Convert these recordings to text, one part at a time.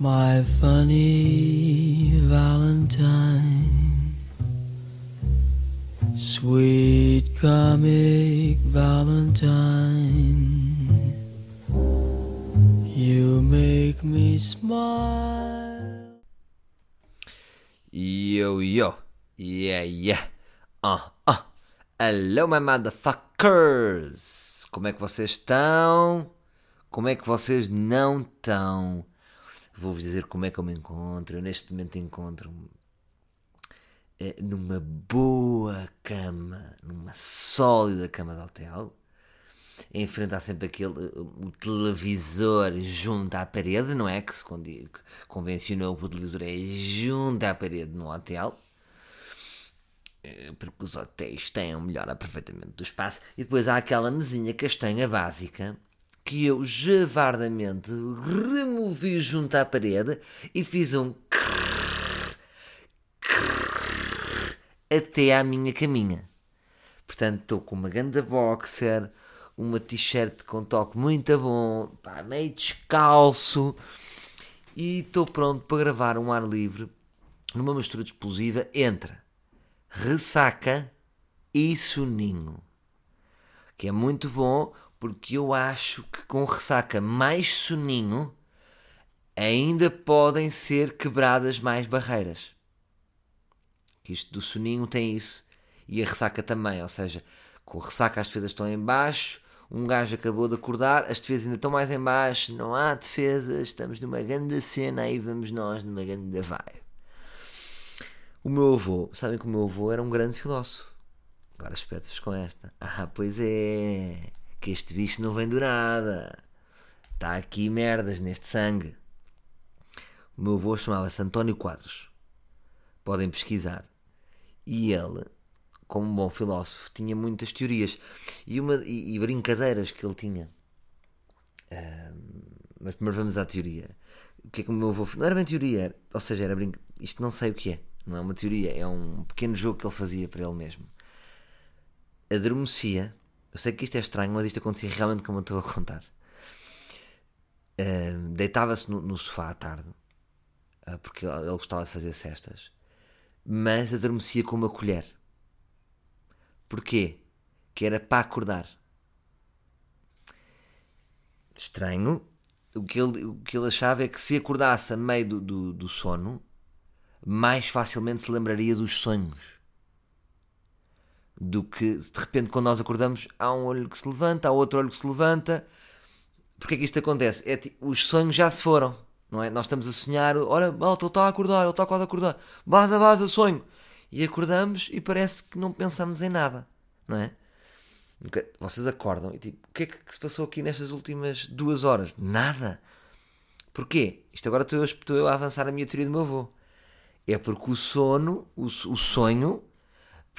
My funny Valentine, sweet comic Valentine, you make me smile. Yo, yo. Yeah, yeah. Ah, ah. Hello, my motherfuckers. Como é que vocês estão? Como é que vocês não estão? Vou-vos dizer como é que eu me encontro. Eu neste momento encontro-me eh, numa boa cama, numa sólida cama de hotel. Em frente há sempre aquele o televisor junto à parede, não é? Que se convencionou que o televisor é junto à parede no hotel. Eh, Porque os hotéis têm um melhor aproveitamento do espaço. E depois há aquela mesinha castanha básica que eu javardamente removi junto à parede e fiz um até à minha caminha. Portanto, estou com uma ganda boxer, uma t-shirt com toque muito bom, pá, meio descalço e estou pronto para gravar um ar livre numa mistura explosiva entre ressaca e soninho. Que é muito bom porque eu acho que com ressaca mais soninho ainda podem ser quebradas mais barreiras que isto do soninho tem isso e a ressaca também, ou seja, com ressaca as defesas estão em baixo, um gajo acabou de acordar, as defesas ainda estão mais em baixo, não há defesas, estamos numa grande cena, aí vamos nós numa grande vibe. O meu avô, sabem que o meu avô era um grande filósofo. Agora espeto-vos com esta. Ah, pois é, que este bicho não vem do nada. Está aqui merdas neste sangue. O meu avô chamava-se António Quadros podem pesquisar. E ele, como um bom filósofo, tinha muitas teorias e, uma, e, e brincadeiras que ele tinha. Mas primeiro vamos à teoria. O que é que o meu avô. Não era bem teoria, ou seja, era brinca... Isto não sei o que é. Não é uma teoria, é um pequeno jogo que ele fazia para ele mesmo. Adormecia. Eu sei que isto é estranho, mas isto acontecia realmente como eu estou a contar. Ahm, Deitava-se no, no sofá à tarde ah, porque ele gostava de fazer cestas, mas adormecia com uma colher. Porquê? Que era para acordar. Estranho. O que ele, o que ele achava é que se acordasse a meio do, do, do sono, mais facilmente se lembraria dos sonhos. Do que de repente, quando nós acordamos, há um olho que se levanta, há outro olho que se levanta. Porquê que isto acontece? É, os sonhos já se foram, não é? Nós estamos a sonhar, olha, malta, ele está a acordar, ele está quase a acordar, baza, baza, sonho. E acordamos e parece que não pensamos em nada, não é? Vocês acordam e tipo, o que é que se passou aqui nestas últimas duas horas? Nada. Porquê? Isto agora estou eu, estou eu a avançar a minha teoria do meu avô. É porque o sono, o, o sonho,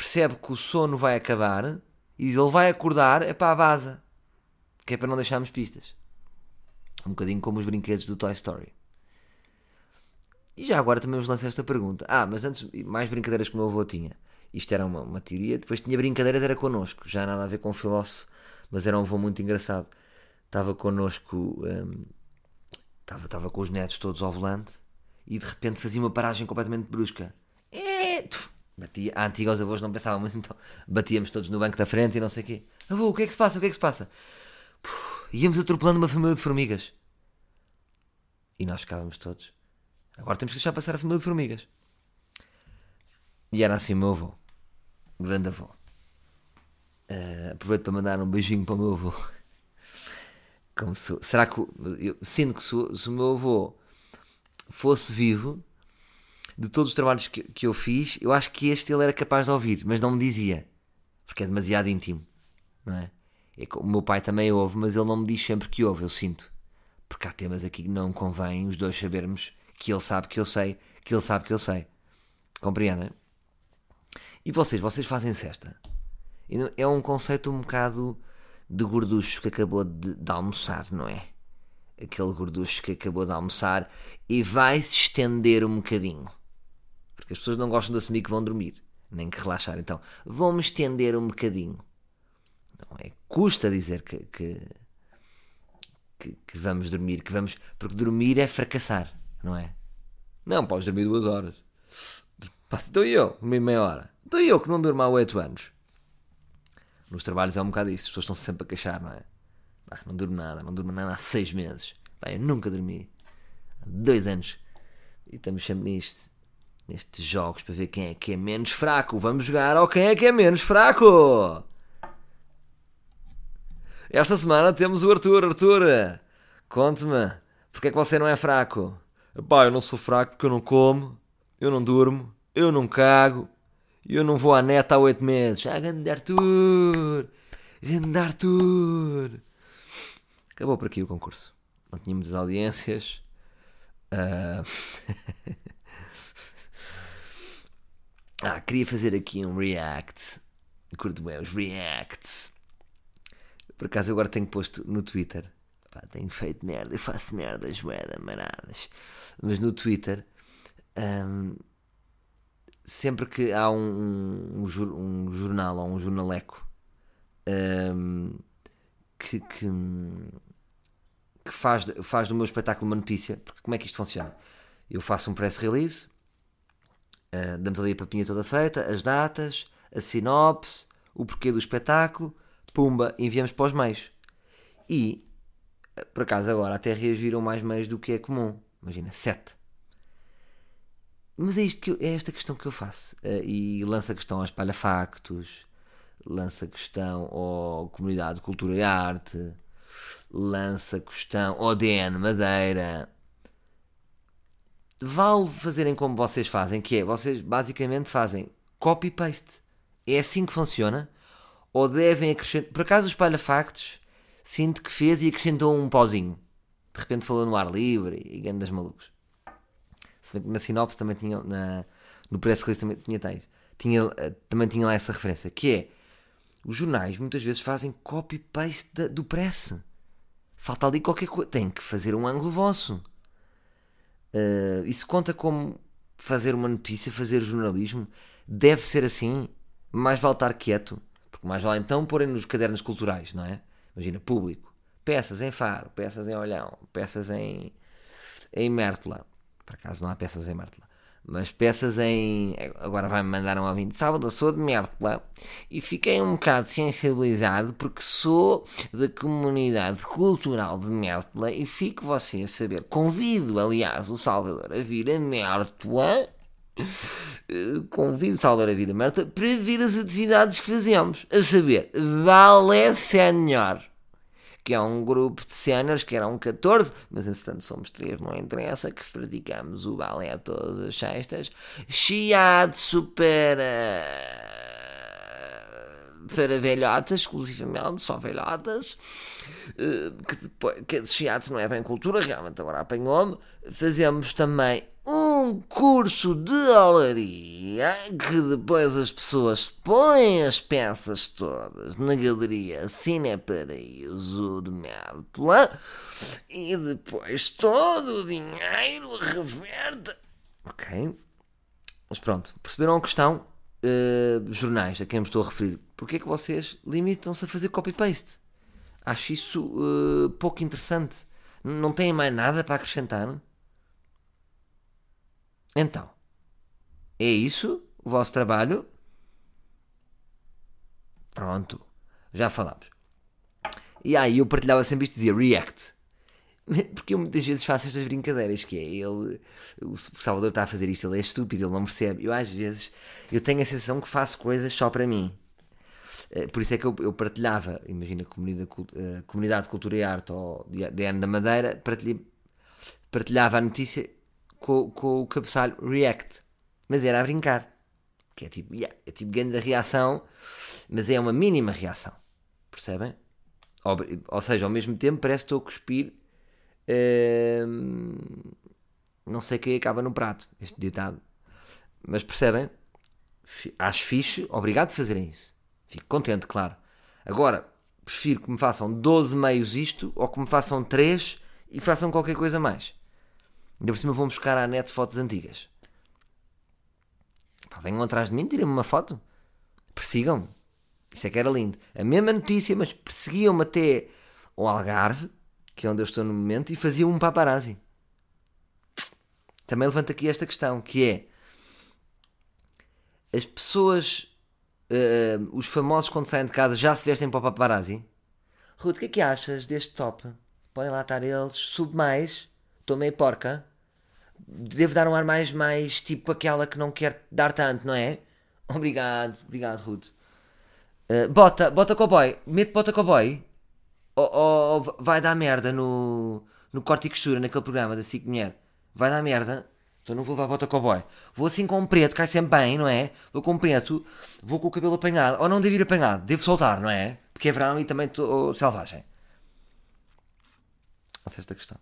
percebe que o sono vai acabar e ele vai acordar, é para a vaza. Que é para não deixarmos pistas. Um bocadinho como os brinquedos do Toy Story. E já agora também vos lancei esta pergunta. Ah, mas antes, mais brincadeiras que o meu avô tinha. Isto era uma, uma teoria. Depois tinha brincadeiras, era connosco. Já nada a ver com o filósofo, mas era um avô muito engraçado. Estava connosco, hum, estava, estava com os netos todos ao volante e de repente fazia uma paragem completamente brusca. É, batia, a antiga avós não pensavam muito, então batíamos todos no banco da frente e não sei o quê. Avô, o que é que se passa? O que é que se passa? Puf, íamos atropelando uma família de formigas. E nós ficávamos todos. Agora temos que deixar passar a família de formigas. E era assim o meu avô. Grande avô. Eh, aproveito para mandar um beijinho para o meu avô. Como se, será que. Eu sinto que se, se o meu avô fosse vivo, de todos os trabalhos que, que eu fiz, eu acho que este ele era capaz de ouvir, mas não me dizia. Porque é demasiado íntimo. Não é? É o meu pai também ouve, mas ele não me diz sempre que ouve, eu sinto. Porque há temas aqui que não convém os dois sabermos que ele sabe que eu sei, que ele sabe que eu sei. Compreendem? E vocês, vocês fazem cesta? É um conceito um bocado de gorducho que acabou de, de almoçar, não é? Aquele gorducho que acabou de almoçar e vai se estender um bocadinho. As pessoas não gostam de assumir que vão dormir, nem que relaxar. Então, vão-me estender um bocadinho. Não é? Custa dizer que, que, que, que vamos dormir, que vamos. Porque dormir é fracassar. não é? Não, podes dormir duas horas. Pá, Então e eu, dormi meia hora. Então e eu que não durmo há oito anos. Nos trabalhos é um bocado isto, as pessoas estão sempre a queixar, não é? Pá, não durmo nada, não durmo nada há seis meses. Pá, eu nunca dormi. Há dois anos. E estamos sempre nisto. Nestes jogos para ver quem é que é menos fraco. Vamos jogar ao quem é que é menos fraco. Esta semana temos o Arthur. Arthur, conte-me, porque é que você não é fraco? Pá, eu não sou fraco porque eu não como, eu não durmo, eu não cago, eu não vou à neta há oito meses. Ah, grande Arthur! Grande Arthur! Acabou por aqui o concurso. Não tinha muitas audiências. Ah, ah, queria fazer aqui um react. Curto bem os reacts. Por acaso agora tenho posto no Twitter. Pá, tenho feito merda, eu faço merdas, moeda, maradas. Mas no Twitter, sempre que há um, um, um jor- jornal ou um jornaleco que, que, que faz, faz do meu espetáculo uma notícia, porque como é que isto funciona? Eu faço um press release, Uh, damos ali a papinha toda feita, as datas, a sinopse, o porquê do espetáculo, pumba, enviamos para os meios. E, uh, por acaso, agora até reagiram mais meios do que é comum. Imagina, sete. Mas é, isto que eu- é esta questão que eu faço. Uh, e lança questão ao Espalha Factos, lança questão ao Comunidade de Cultura e Arte, lança questão ao DN Madeira vale fazerem como vocês fazem, que é, vocês basicamente fazem copy-paste. É assim que funciona? Ou devem acrescentar... Por acaso o Espalha Factos, sinto que fez e acrescentou um pauzinho. De repente falou no ar livre e grandes malucos. Se bem que na sinopse também tinha, na, no press release também tinha, tais- tinha, eh, também tinha lá essa referência, que é, os jornais muitas vezes fazem copy-paste do press. Falta ali qualquer coisa. Tem que fazer um ângulo vosso. Uh, isso conta como fazer uma notícia, fazer jornalismo? Deve ser assim? Mais vale estar quieto? Porque mais vale então porem nos cadernos culturais, não é? Imagina, público. Peças em Faro, peças em Olhão, peças em, em Mértola. Por acaso não há peças em Mértola. Mas peças em. Agora vai-me mandar um ouvinte. Sábado eu sou de Mértola e fiquei um bocado sensibilizado porque sou da comunidade cultural de Mértola e fico você a saber. Convido, aliás, o Salvador a vir a Mértola. Eh, Convido Salvador a vir a Mértola para ver as atividades que fazemos. A saber, Balé Sénior que é um grupo de séniores que eram 14, mas entretanto somos três, não interessa, que praticamos o balé todas as sextas. Shiatsu para. para velhotas, exclusivamente, só velhotas. Eh, Que depois, que shiatsu não é bem cultura, realmente agora apanhou-me. Fazemos também um curso de olaria que depois as pessoas põem as peças todas na galeria Cine Paraíso de Mértola e depois todo o dinheiro reverte. Ok? Mas pronto, perceberam a questão? Uh, jornais a quem me estou a referir. Porquê é que vocês limitam-se a fazer copy-paste? Acho isso uh, pouco interessante. Não têm mais nada para acrescentar? Então, é isso o vosso trabalho? Pronto, já falámos. E aí eu partilhava sempre isto, dizia react. Porque eu muitas vezes faço estas brincadeiras, que é ele, o Salvador está a fazer isto, ele é estúpido, ele não percebe. Eu às vezes, eu tenho a sensação que faço coisas só para mim. Eh, Por isso é que eu, eu partilhava, imagina, comunidade, eh, comunidade de Cultura e Arte ou DN da Madeira, partilhava a notícia com, com o cabeçalho React. Mas era a brincar. Que é tipo, yeah, é tipo grande reação, mas é uma mínima reação. Percebem? Ou, ou seja, ao mesmo tempo parece que estou a cuspir. hum, não sei quem acaba no prato, este ditado. Mas percebem? Acho fixe, obrigado por fazerem isso. Fico contente, claro. Agora, prefiro que me façam 12 meios isto ou que me façam 3 e façam qualquer coisa mais. Ainda por cima vão buscar à net fotos antigas. Pá, venham atrás de mim, tirem-me uma foto. Persigam-me. Isso é que era lindo. A mesma notícia, mas perseguiam-me até ao Algarve, que é onde eu estou no momento, e faziam um paparazzi. também levanta aqui esta questão, que é as pessoas, eh, os famosos quando saem de casa já se vestem para o paparazzi? Ruth, o que é que achas deste top? Podem lá estar eles, sube mais, estou meio porca. Devo dar um ar mais, mais tipo aquela que não quer dar tanto, não é? Obrigado, obrigado, Ruth. Uh, bota, bota cowboy, mete bota cowboy. Ou, ou- vai dar merda no, no corte e costura, naquele programa da SIC Mulher. Vai dar merda. Então não vou levar bota cowboy. Vou assim com preto, cai sempre bem, não é? Vou com preto, vou com o cabelo apanhado. Ou não devo ir apanhado, devo soltar, não é? Porque é verão e também estou selvagem. Essa é esta questão.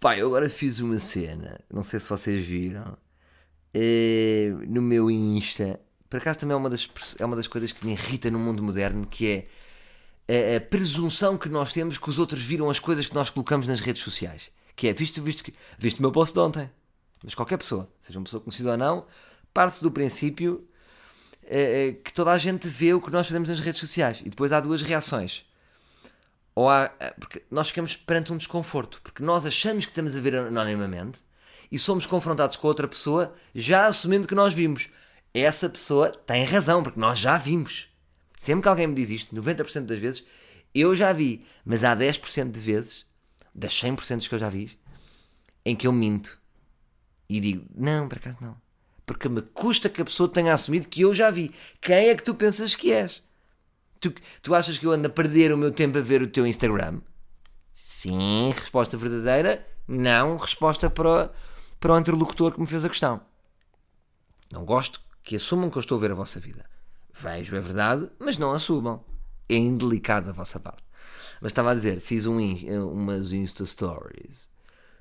Pá, eu agora fiz uma cena, não sei se vocês viram, eh, no meu Insta. Por acaso também é uma, das, é uma das coisas que me irrita no mundo moderno, que é a, a presunção que nós temos que os outros viram as coisas que nós colocamos nas redes sociais. Que é, visto, visto, que- viste o meu post de ontem. Mas qualquer pessoa, seja uma pessoa conhecida ou não, parte-se do princípio eh, eh, que toda a gente vê o que nós fazemos nas redes sociais. E depois há duas reações. Ou há, eh, porque nós ficamos perante um desconforto, porque nós achamos que estamos a ver anonimamente e somos confrontados com outra pessoa já assumindo que nós vimos. Essa pessoa tem razão, porque nós já vimos. Sempre que alguém me diz isto, 90% das vezes, eu já vi, mas há 10% de vezes, das 100% que eu já vi, em que eu minto e digo: Não, por acaso não. Porque me custa que a pessoa tenha assumido que eu já vi. Quem é que tu pensas que és? Tu, tu achas que eu ando a perder o meu tempo a ver o teu Instagram? Sim, resposta verdadeira. Não, resposta para, para o interlocutor que me fez a questão. Não gosto que assumam que eu estou a ver a vossa vida. Vejo, é verdade, mas não assumam. É indelicado da vossa parte. Mas estava a dizer, fiz um, in- umas Insta Stories.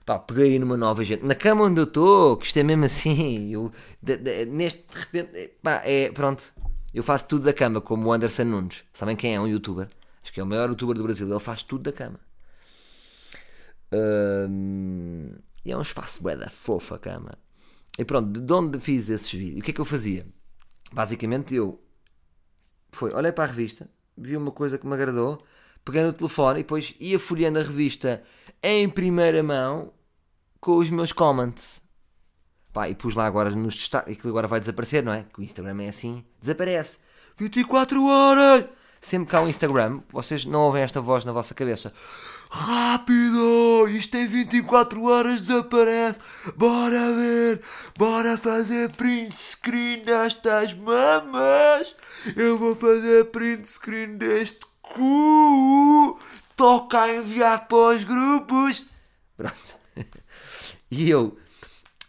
Pá, peguei numa nova gente. Na cama onde eu estou, que isto é mesmo assim. Eu, de- de- neste, de repente, eh, pá, é, pronto. Eu faço tudo da cama, como o Anderson Nunes. Sabem quem é? Um youtuber. Acho que é o maior youtuber do Brasil. Ele faz tudo da cama. E é um espaço bué da fofa a cama. E pronto, de onde fiz esses vídeos? O que é que eu fazia? Basicamente eu foi, olhei para a revista, vi uma coisa que me agradou, peguei no telefone e depois ia folheando a revista em primeira mão com os meus comments. Pá, e pus lá agora nos destaques, aquilo agora vai desaparecer, não é? Que o Instagram é assim, desaparece. 24 horas! Sempre há um Instagram, vocês não ouvem esta voz na vossa cabeça. Rápido! Isto em 24 horas desaparece! Bora ver! Bora fazer print screen destas mamas! Eu vou fazer print screen deste cu! Toca a enviar para os grupos! Pronto. E eu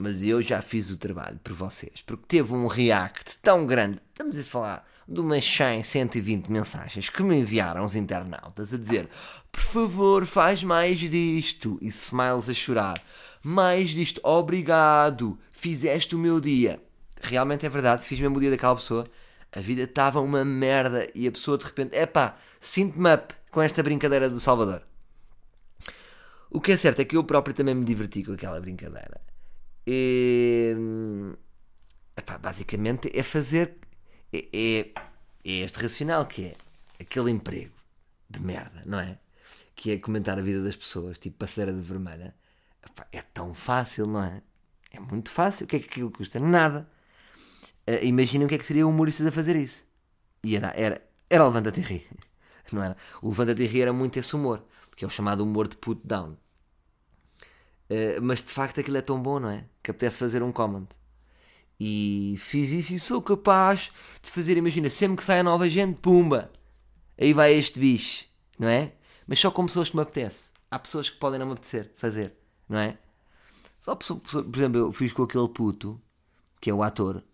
mas eu já fiz o trabalho por vocês, porque teve um react tão grande. Estamos a falar de umas 100, 120 mensagens que me enviaram os internautas a dizer: por favor, faz mais disto. E smiles a chorar: mais disto, obrigado, fizeste o meu dia. Realmente é verdade, fiz mesmo o dia daquela pessoa. A vida estava uma merda e a pessoa de repente, epá, sinto-me up com esta brincadeira do Salvador. O que é certo é que eu próprio também me diverti com aquela brincadeira. E, epá, basicamente é fazer. É, é, é este racional que é aquele emprego de merda, não é? Que é comentar a vida das pessoas, tipo passadeira de vermelha. Epá, é tão fácil, não é? É muito fácil. O que é que aquilo custa? Nada. Uh, Imaginem o que é que seria o humoristas a fazer isso. E era, era, era o Levanta-te e ri. Não era? O Levanta-te e ri era muito esse humor, que é o chamado humor de put down. Uh, mas de facto aquilo é tão bom, não é? Que apetece fazer um comment. E fiz isso e sou capaz de fazer, imagina, sempre que sai a nova gente, pumba! Aí vai este bicho, não é? Mas só com pessoas que me apetece. Há pessoas que podem não me apetecer fazer, não é? Só por, exemplo, eu fiz com aquele puto, que é o ator.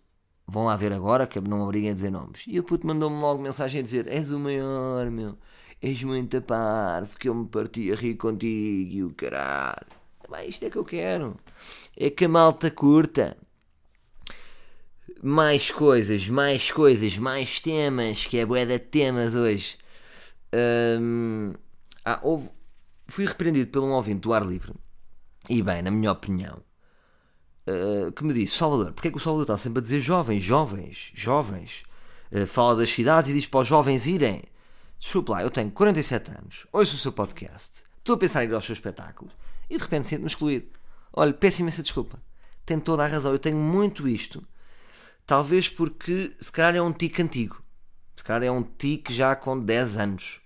Vão lá ver agora, que não me obriguem a dizer nomes. E o puto mandou-me logo mensagem a dizer: És o maior, meu. És muito parvo, que eu me parti a rir contigo caralho. Bem, isto é que eu quero. É que a malta curta. Mais coisas, mais coisas, mais temas, que é bué de temas hoje. Hum, ah, houve, fui repreendido por um ouvinte do ar livre. E bem, na minha opinião, uh, que me disse: Salvador, porque é que o Salvador está sempre a dizer jovens, jovens, jovens? Uh, fala das cidades e diz para os jovens irem. Desculpe lá, eu tenho 47 anos, ouço o seu podcast, estou a pensar em ir aos seus espetáculos e de repente sinto-me excluído. Olha, peço imensa desculpa. Tem toda a razão. Eu tenho muito isto. Talvez porque se calhar é um tique antigo. Se calhar é um tique já com 10 anos.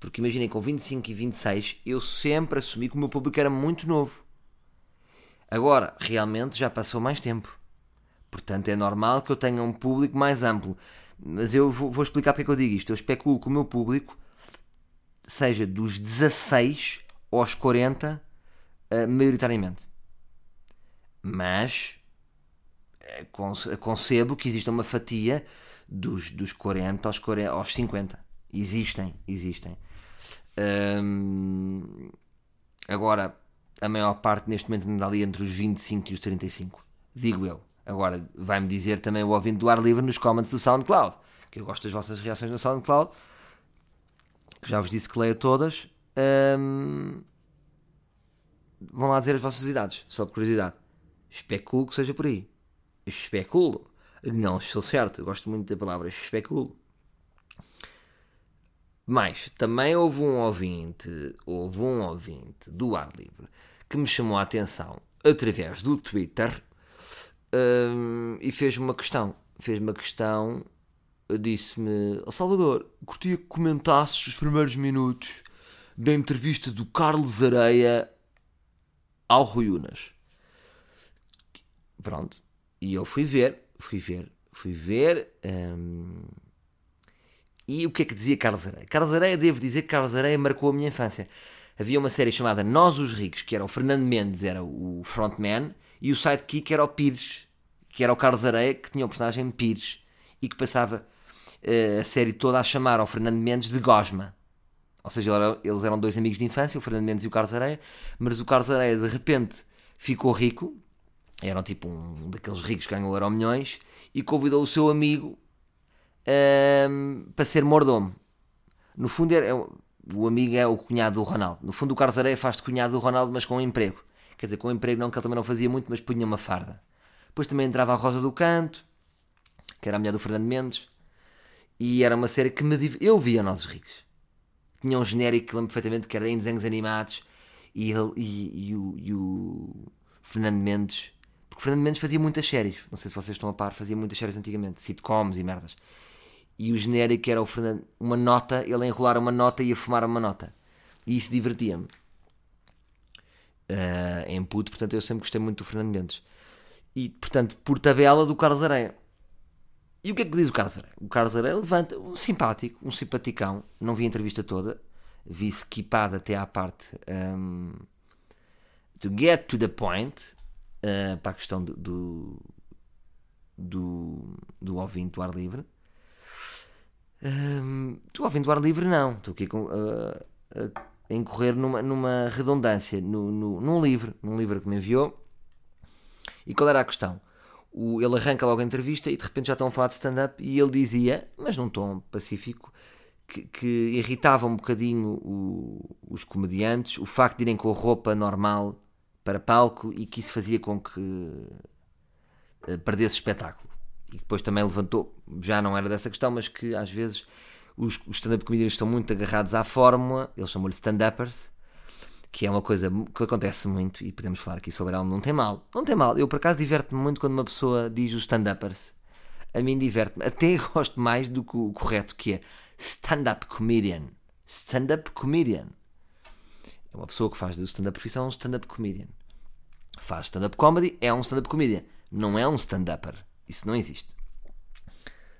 Porque imaginem, com 25 e 26, eu sempre assumi que o meu público era muito novo. Agora, realmente já passou mais tempo. Portanto, é normal que eu tenha um público mais amplo. Mas eu vou, vou explicar porque é que eu digo isto. Eu especulo que o meu público seja dos 16 aos 40, uh, maioritariamente. Mas eh, concebo que exista uma fatia dos, dos 40 aos, 40 aos 50. Existem, existem. Agora, a maior parte neste momento anda ali entre os 25 e os 35. Digo eu. Agora, vai-me dizer também o ouvinte do ar livre nos comments do SoundCloud. Que eu gosto das vossas reações no SoundCloud. Já vos disse que leio todas. Vão lá dizer as vossas idades, só por curiosidade. Especulo que seja por aí. Especulo. Não estou certo, gosto muito da palavra especulo. Mas também houve um ouvinte, houve um ouvinte do ar livre que me chamou a atenção através do Twitter um, e fez uma questão. Fez uma questão, disse-me: Salvador, curtia que comentasses os primeiros minutos da entrevista do Carlos Areia ao Rui Unas. Pronto. E eu fui ver, fui ver, fui ver. Um, e o que é que dizia Carlos Areia? Carlos Areia, devo dizer que Carlos Areia marcou a minha infância. Havia uma série chamada Nós os Ricos, que era o Fernando Mendes, era o frontman, e o sidekick era o Pires, que era o Carlos Areia, que tinha o personagem Pires, e que passava uh, a série toda a chamar ao Fernando Mendes de Gosma. Ou seja, eles eram dois amigos de infância, o Fernando Mendes e o Carlos Areia, mas o Carlos Areia de repente ficou rico, eram tipo um daqueles ricos que ganhou euro milhões, e convidou o seu amigo um, para ser mordomo. No fundo, é, o amigo é o cunhado do Ronaldo. No fundo, o Carlos Areia faz de cunhado do Ronaldo, mas com um emprego. Quer dizer, com um emprego não, que ele também não fazia muito, mas punha uma farda. Depois também entrava a Rosa do Canto, que era a mulher do Fernando Mendes, e era uma série que me div... eu via Nós Ricos. Tinha um genérico que lembro perfeitamente que era em desenhos animados e, ele, e, e, o, e o Fernando Mendes porque o Fernando Mendes fazia muitas séries, não sei se vocês estão a par, fazia muitas séries antigamente, sitcoms e merdas. E o genérico era o Fernando, uma nota, ele a enrolar uma nota e a fumar uma nota. E isso divertia-me. Uh, em puto, portanto eu sempre gostei muito do Fernando Mendes. E, portanto, por tabela do Carlos Areia. E o que é que diz o Carlos Areia? O Carlos Areia levanta um simpático, um simpaticão. Não vi a entrevista toda, vi skipado até à parte um, to get to the point uh, para a questão do, do, do, do ouvinte do ar livre. Um, do ouvinte do ar livre, não. Estou aqui com, uh, a incorrer numa, numa redundância no, no, num livro, num livro que me enviou. E qual era a questão? O, ele arranca logo a entrevista e de repente já estão a falar de stand-up e ele dizia, mas num tom pacífico, que, que irritava um bocadinho o, os comediantes o facto de irem com a roupa normal para palco e que isso fazia com que eh, perdesse espetáculo. E depois também levantou, já não era dessa questão, mas que às vezes os, os stand-up comedians estão muito agarrados à fórmula, eles chamam-lhe stand-uppers, que é uma coisa que acontece muito e podemos falar aqui sobre ela, não tem mal. Não tem mal. Eu por acaso diverto-me muito quando uma pessoa diz os stand-uppers. A mim diverte-me. Até gosto mais do que o correto que é stand-up comedian. Stand-up comedian. É uma pessoa que faz do stand-up profissão um stand-up comedian. Faz stand-up comedy, é um stand-up comedian. Não é um stand-upper. Isso não existe.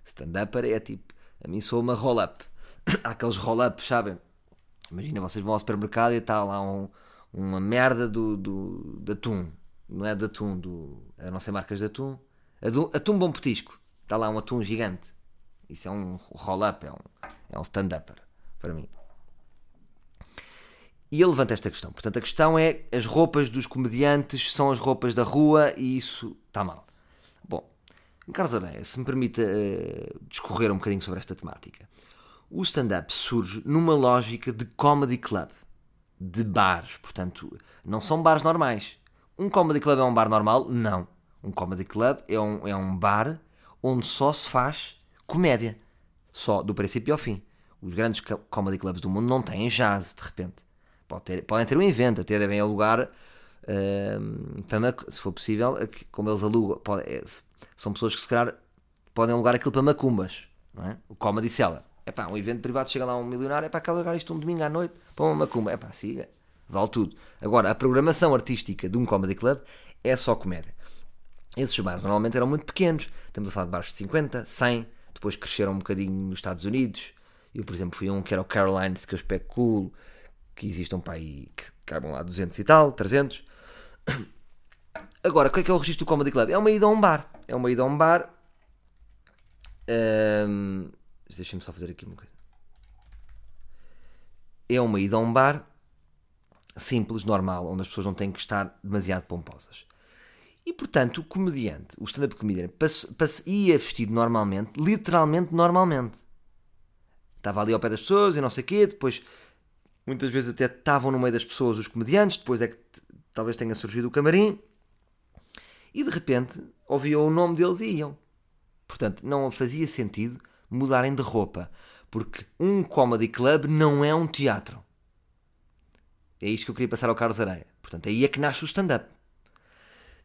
Stand-upper é tipo, a mim sou uma roll-up. Há aqueles roll-ups, sabem? Imagina, vocês vão ao supermercado e está lá um, uma merda do, do, de atum. Não é de atum, do, não sei marcas de atum. Atum, atum bom petisco. Está lá um atum gigante. Isso é um roll-up, é um, é um stand-upper, para mim. E ele levanta esta questão. Portanto, a questão é: as roupas dos comediantes são as roupas da rua e isso está mal. Bom, Carlos Areia, se me permita uh, discorrer um bocadinho sobre esta temática. O stand-up surge numa lógica de comedy club, de bares. Portanto, não são bares normais. Um comedy club é um bar normal? Não. Um comedy club é um, é um bar onde só se faz comédia. Só, do princípio ao fim. Os grandes comedy clubs do mundo não têm jazz, de repente Pode ter, podem ter um evento, até devem alugar mac- se for possível, como eles alugam, pode- é, são pessoas que se calhar podem alugar aquilo para macumbas, não é? O Comedy Cellar. É pá, um evento privado chega lá um milionário, é para cá alugar isto um domingo à noite para uma macumba. É pá, siga, vale tudo. Agora, a programação artística de um comedy club é só comédia. Esses bares normalmente eram muito pequenos. Estamos a falar de bares de 50, 100, depois cresceram um bocadinho nos Estados Unidos. Eu, por exemplo, fui a um que era o Carolines, que eu espero cool, que existam para aí, que caibam lá 200 e tal, 300. Agora, o que é que é o registro do Comedy Club? É uma ida a um bar. É uma ida a um bar. Deixem-me só fazer aqui uma coisa. É uma ida a um bar simples, normal, onde as pessoas não têm que estar demasiado pomposas. E portanto, o comediante, o stand-up comedian, ia vestido normalmente, literalmente normalmente. Estava ali ao pé das pessoas e não sei o quê, depois muitas vezes até estavam no meio das pessoas os comediantes, depois é que talvez tenha surgido o camarim, e de repente ouviam o nome deles e iam. Portanto, não fazia sentido mudarem de roupa, porque um comedy club não é um teatro. É isto que eu queria passar ao Carlos Areia. Portanto, aí é que nasce o stand-up.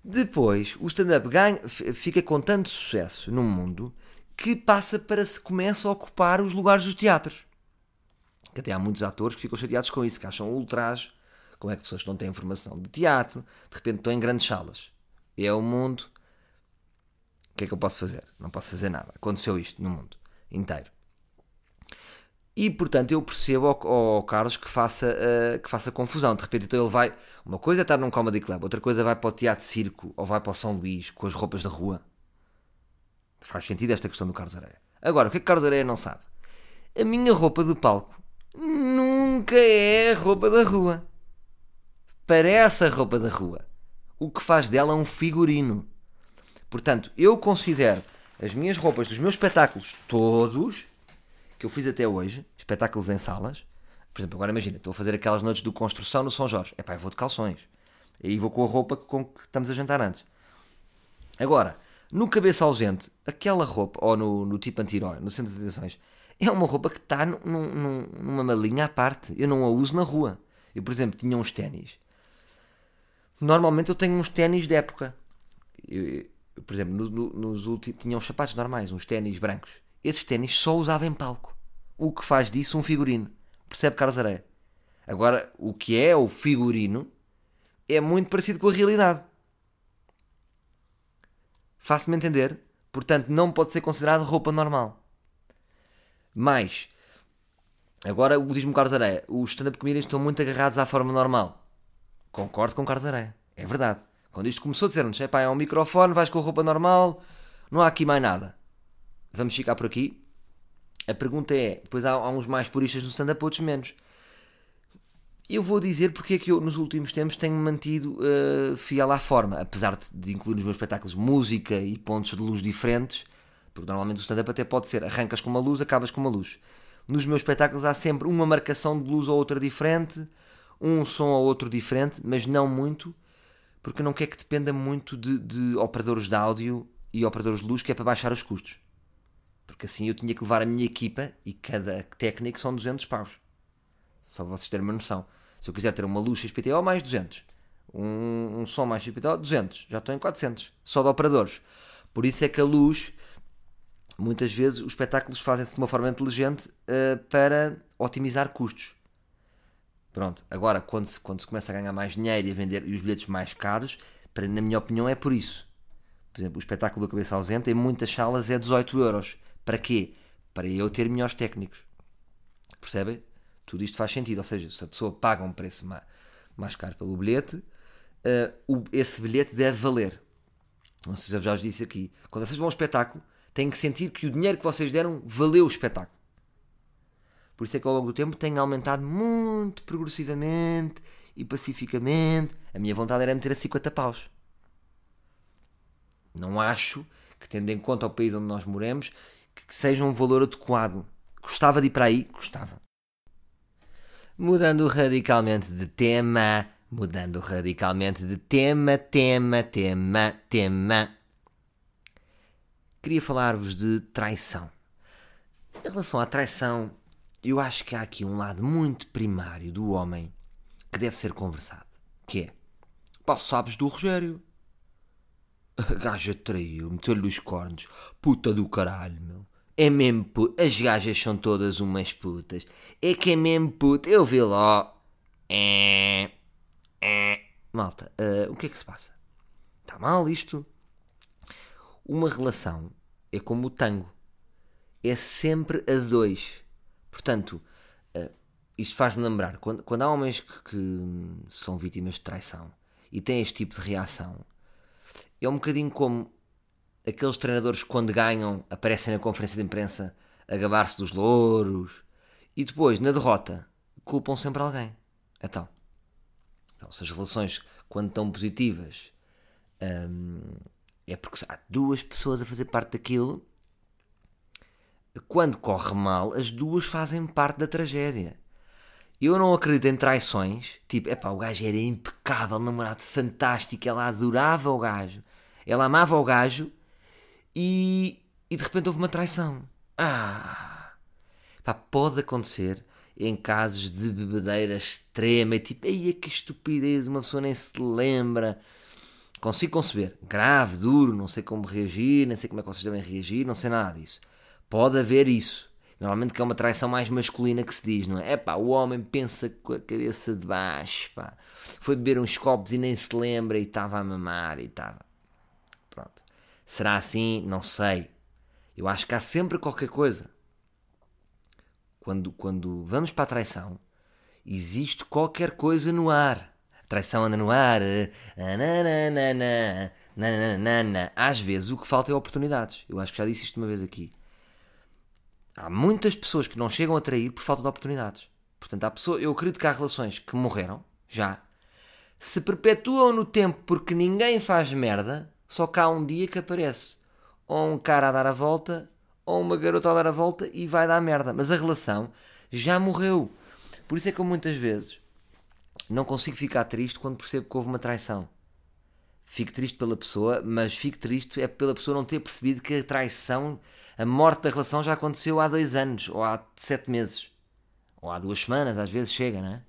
Depois, o stand-up fica com tanto sucesso no mundo que passa para se começa a ocupar os lugares dos teatros. Que até há muitos atores que ficam chateados com isso, que acham ultraje. Como é que pessoas que não têm formação de teatro, de repente estão em grandes salas. É o mundo. O que é que eu posso fazer? Não posso fazer nada. Aconteceu isto no mundo inteiro. E portanto eu percebo ao, ao Carlos que faça, eh, que faça confusão. De repente então ele vai. Uma coisa é estar num comedy club, outra coisa vai para o teatro de circo ou vai para o São Luís com as roupas da rua. Faz sentido esta questão do Carlos Areia. Agora, o que é que Carlos Areia não sabe? A minha roupa do palco nunca é a roupa da rua. Parece a roupa da rua. O que faz dela um figurino. Portanto, eu considero as minhas roupas dos meus espetáculos todos que eu fiz até hoje, espetáculos em salas. Por exemplo, agora imagina, estou a fazer aquelas noites de construção no São Jorge. É pá, vou de calções. Aí vou com a roupa com que estamos a jantar antes. Agora, no cabeça ausente, aquela roupa, ou no, no tipo anti-herói, no centro de atenções, é uma roupa que está num- num- numa malinha à parte. Eu não a uso na rua. Eu, por exemplo, tinha uns ténis. Normalmente eu tenho uns ténis de época. Eu, por exemplo, no- no- nos últimos, tinha uns sapatos normais, uns ténis brancos. Esses ténis só usava em palco. O que faz disso um figurino. Percebe, Carlos Areia? Agora, o que é o figurino é muito parecido com a realidade. Faço-me entender? Portanto, não pode ser considerado roupa normal. Mas, agora o diz-me Carlos Areia, os stand-up comedians estão muito agarrados à forma normal. Concordo com Carlos Areia. É verdade. Quando isto começou, disseram-nos: "Epá, é um microfone, vais com a roupa normal, não há aqui mais nada. Vamos ficar por aqui. A pergunta é: depois há, há uns mais puristas no stand-up, outros menos. Eu vou dizer porque é que eu, nos últimos tempos, tenho mantido eh, fiel à forma, apesar de, de incluir nos meus espetáculos música e pontos de luz diferentes, porque normalmente o stand-up até pode ser arrancas com uma luz, acabas com uma luz. Nos meus espetáculos há sempre uma marcação de luz ou outra diferente, um som ou outro diferente, mas não muito, porque não quero que dependa muito de, de operadores de áudio e operadores de luz, que é para baixar os custos. Porque assim eu tinha que levar a minha equipa e cada técnico são 200 paus. Só para vocês terem uma noção. Se eu quiser ter uma luz XPTO, mais 200. Um, um som mais XPTO, 200. Já estou em 400. Só de operadores. Por isso é que a luz, muitas vezes, os espetáculos fazem-se de uma forma inteligente eh, para otimizar custos. Pronto, agora quando se, quando se começa a ganhar mais dinheiro e a vender e os bilhetes mais caros, para, na minha opinião, é por isso. Por exemplo, o espetáculo da cabeça ausente em muitas salas é 18 euros. Para quê? Para eu ter melhores técnicos. Percebem? Tudo isto faz sentido. Ou seja, se a pessoa paga um preço ma- mais caro pelo bilhete, o- esse bilhete deve valer. Não sei se eu já vos disse aqui. Quando vocês vão ao espetáculo, têm que sentir que o dinheiro que vocês deram valeu o espetáculo. Por isso é que ao longo do tempo tem aumentado muito progressivamente e pacificamente. A minha vontade era meter a 50 paus. Não acho que, tendo em conta o país onde nós moramos, que seja um valor adequado. Gostava de ir para aí? Gostava. Mudando radicalmente de tema, mudando radicalmente de tema, tema, tema, tema. Queria falar-vos de traição. Em relação à traição, eu acho que há aqui um lado muito primário do homem que deve ser conversado, que é Pá, sabes do Rogério. A gaja traiu, meteu-lhe os cornos. Puta do caralho, meu. É mesmo puta. As gajas são todas umas putas. É que é mesmo puta. Eu vi lá. É. É. Malta, uh, o que é que se passa? Está mal isto? Uma relação é como o tango. É sempre a dois. Portanto, uh, isto faz-me lembrar, quando, quando há homens que, que, são vítimas de traição e têm este tipo de reação, é um bocadinho como aqueles treinadores que quando ganham aparecem na conferência de imprensa a gabar-se dos louros e depois, na derrota, culpam sempre alguém. Então, então se as relações, quando estão positivas, hum, é porque há duas pessoas a fazer parte daquilo. Quando corre mal, as duas fazem parte da tragédia. Eu não acredito em traições. Tipo, epá, o gajo era impecável, namorado fantástico, ela adorava o gajo, ela amava o gajo e, e de repente houve uma traição. Ah! Pá, pode acontecer em casos de bebedeira extrema e tipo, ai que estupidez, uma pessoa nem se lembra. Consigo conceber. Grave, duro, não sei como reagir, nem sei como é que vocês devem reagir, não sei nada disso. Pode haver isso. Normalmente que é uma traição mais masculina que se diz, não é? É pá, o homem pensa com a cabeça de baixo, pá. Foi beber uns copos e nem se lembra e estava a mamar e estava. Pronto. Será assim? Não sei. Eu acho que há sempre qualquer coisa. Quando, quando vamos para a traição, existe qualquer coisa no ar. A traição anda no ar. Às vezes o que falta é oportunidades. Eu acho que já disse isto uma vez aqui. Há muitas pessoas que não chegam a trair por falta de oportunidades. Portanto, há pessoas, eu acredito que há relações que morreram, já, se perpetuam no tempo porque ninguém faz merda, só que há um dia que aparece ou um cara a dar a volta ou uma garota a dar a volta e vai dar merda. Mas a relação já morreu. Por isso é que eu muitas vezes não consigo ficar triste quando percebo que houve uma traição fico triste pela pessoa, mas fico triste é pela pessoa não ter percebido que a traição, a morte da relação já aconteceu há dois anos, ou há sete meses, ou há duas semanas, às vezes chega, não é?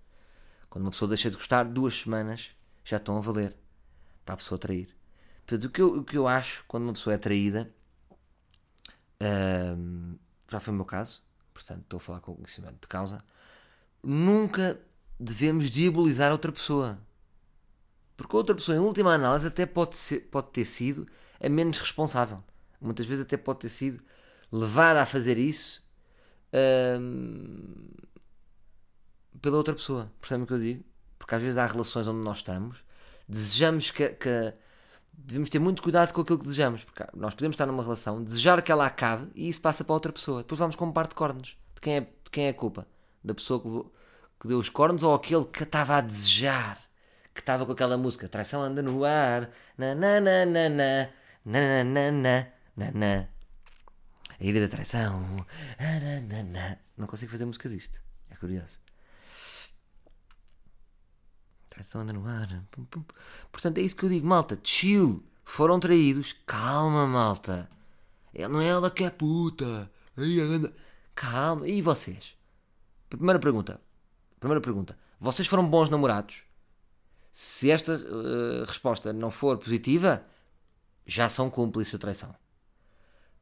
Quando uma pessoa deixa de gostar, duas semanas já estão a valer para a pessoa trair. Portanto, o que eu, o que eu acho quando uma pessoa é traída, hum, já foi o meu caso, portanto estou a falar com conhecimento de causa, nunca devemos diabolizar outra pessoa porque outra pessoa, em última análise, até pode, ser, pode ter sido a menos responsável. Muitas vezes até pode ter sido levada a fazer isso hum, pela outra pessoa. Percebem o que eu digo? Porque às vezes há relações onde nós estamos, desejamos que, que devemos ter muito cuidado com aquilo que desejamos, porque nós podemos estar numa relação, desejar que ela acabe e isso passa para outra pessoa. Depois vamos com um par de cornos. De quem é, de quem é a culpa? Da pessoa que, que deu os cornos ou aquele que estava a desejar? que estava com aquela música Traição anda no ar, na na na na na, na na na na, na. A ilha da traição, na, na, na. Não consigo fazer música disto, é curioso. Traição anda no ar. Portanto, é isso que eu digo, malta, chill. Foram traídos, calma, malta. Não é ela que é puta. Calma. E vocês? Primeira pergunta. Primeira pergunta. Vocês foram bons namorados? Se esta uh, resposta não for positiva, já são cúmplices de traição.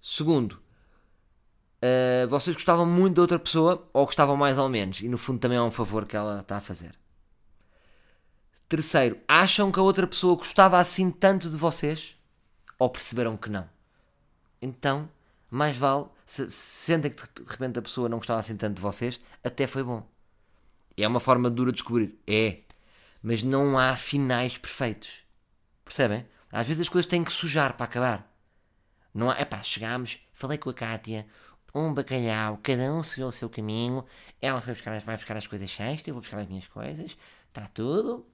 Segundo, uh, vocês gostavam muito da outra pessoa ou gostavam mais ou menos? E no fundo também é um favor que ela está a fazer. Terceiro, acham que a outra pessoa gostava assim tanto de vocês? Ou perceberam que não? Então, mais vale, se, se sentem que de repente a pessoa não gostava assim tanto de vocês, até foi bom. É uma forma dura de descobrir. É, mas não há finais perfeitos. Percebem? Às vezes as coisas têm que sujar para acabar. Não há, epá, chegámos, falei com a Kátia, um bacalhau, cada um seguiu o seu caminho, ela foi buscar, vai buscar as coisas sexta, eu vou buscar as minhas coisas, está tudo.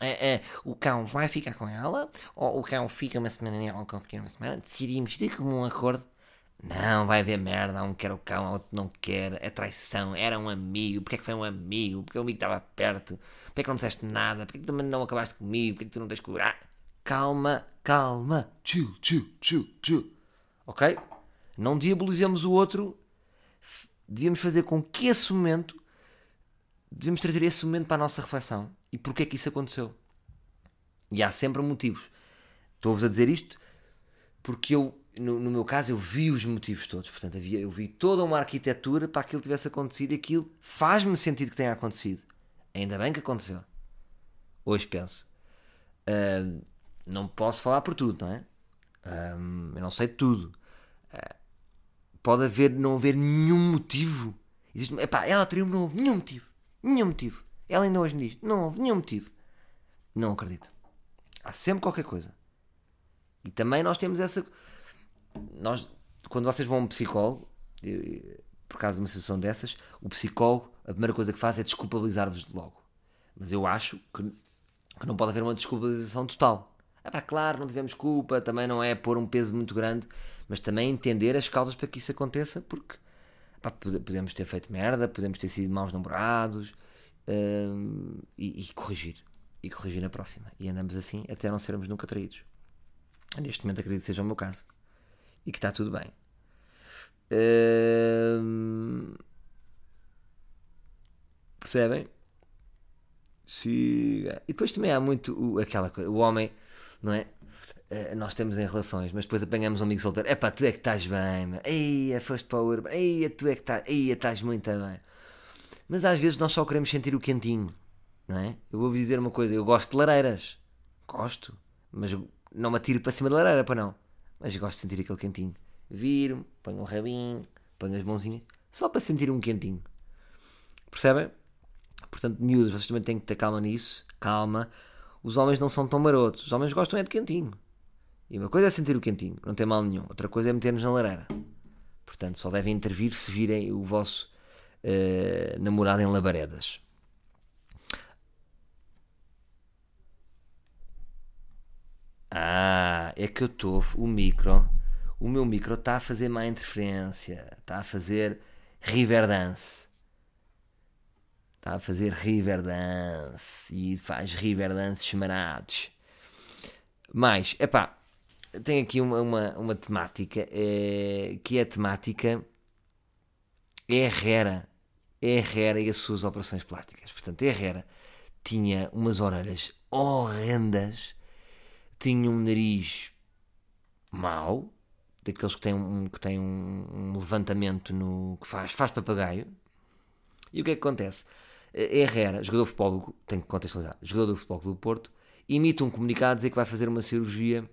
É, é, o cão vai ficar com ela, ou o cão fica uma semana nela, o cão fica uma semana, decidimos de comum acordo. Não, vai haver merda, um quer o cão, outro não quer, é traição, era um amigo, porque é que foi um amigo, porque o amigo estava perto, porque é que não disseste nada? Porque é que também não acabaste comigo? Porque é que tu não tens que curar? Calma, calma. Chill, chill, chill, chill. Ok? Não diabolizemos o outro. Devíamos fazer com que esse momento. Devíamos trazer esse momento para a nossa reflexão. E porquê é que isso aconteceu? E há sempre motivos. Estou-vos a dizer isto porque eu, no, no meu caso, eu vi os motivos todos. Portanto, havia, eu vi toda uma arquitetura para aquilo tivesse acontecido e aquilo faz-me sentido que tenha acontecido. Ainda bem que aconteceu. Hoje penso. Ah, não posso falar por tudo, não é? Ah, eu não sei tudo. Ah, pode haver, não haver nenhum motivo. Existe, epá, ela teria não houve nenhum motivo. Nenhum motivo. Ela ainda hoje me diz, não houve nenhum motivo. Não acredito. Há sempre qualquer coisa. E também nós temos essa. Nós, quando vocês vão a um psicólogo, por causa de uma situação dessas, o psicólogo, a primeira coisa que faz é desculpabilizar-vos logo. Mas eu acho que, que não pode haver uma desculpabilização total. Ah, pá, claro, não tivemos culpa, também não é pôr um peso muito grande, mas também entender as causas para que isso aconteça, porque pá, podemos ter feito merda, podemos ter sido maus namorados hum, e, e corrigir. E corrigir na próxima. E andamos assim até não sermos nunca traídos. Neste momento acredito que seja o meu caso. E que está tudo bem. Hum, percebem? Siga. E depois também há muito o, aquela coisa, o homem, não é? Uh, nós temos em relações, mas depois apanhamos um amigo solteiro. É pá, tu é que estás bem, mano. Eia, foste para o Urban. Eia, tu é que estás. Eia, estás muito bem. Mas às vezes nós só queremos sentir o quentinho, não é? Eu vou-vos dizer uma coisa. Eu gosto de lareiras. Gosto. Mas não me atiro para cima da lareira, para não. Mas gosto de sentir aquele quentinho. Viro-me, ponho um rabinho, ponho as mãozinhas. Só para sentir um quentinho. Percebem? Portanto, miúdos, vocês também têm que ter calma nisso. Calma. Os homens não são tão marotos. Os homens gostam é de quentinho. E uma coisa é sentir o quentinho, não tem mal nenhum. Outra coisa é meter-nos na lareira. Portanto, só devem intervir se virem o vosso uh, namorado em labaredas. Ah, é que eu estou. O micro. O meu micro está a fazer má interferência. Está a fazer Riverdance. Está a fazer Riverdance. E faz Riverdance chamarados. Mas, epá, tem aqui uma, uma, uma temática é, que é a temática Herrera. Herrera e as suas operações plásticas. Portanto, Herrera tinha umas orelhas horrendas tinha um nariz mau, daqueles que têm um, que têm um, um levantamento no que faz, faz papagaio. E o que é que acontece? Herrera, jogador de futebol, tem que contextualizar, jogador de futebol do Porto, emite um comunicado a dizer que vai fazer uma cirurgia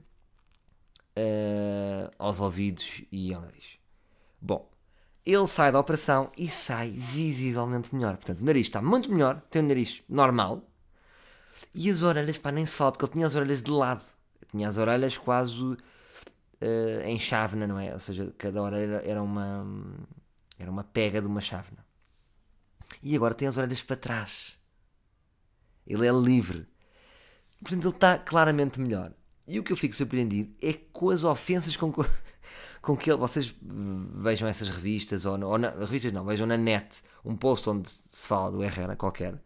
uh, aos ouvidos e ao nariz. Bom, ele sai da operação e sai visivelmente melhor. Portanto, o nariz está muito melhor, tem um nariz normal, e as orelhas, pá, nem se fala, porque ele tinha as orelhas de lado tinha as orelhas quase uh, em chávena, não é? Ou seja, cada orelha era uma, era uma pega de uma chávena. E agora tem as orelhas para trás. Ele é livre. Portanto, ele está claramente melhor. E o que eu fico surpreendido é com as ofensas com, com que ele. Vocês vejam essas revistas, ou, ou na, revistas não, vejam na net um post onde se fala do Herrera qualquer,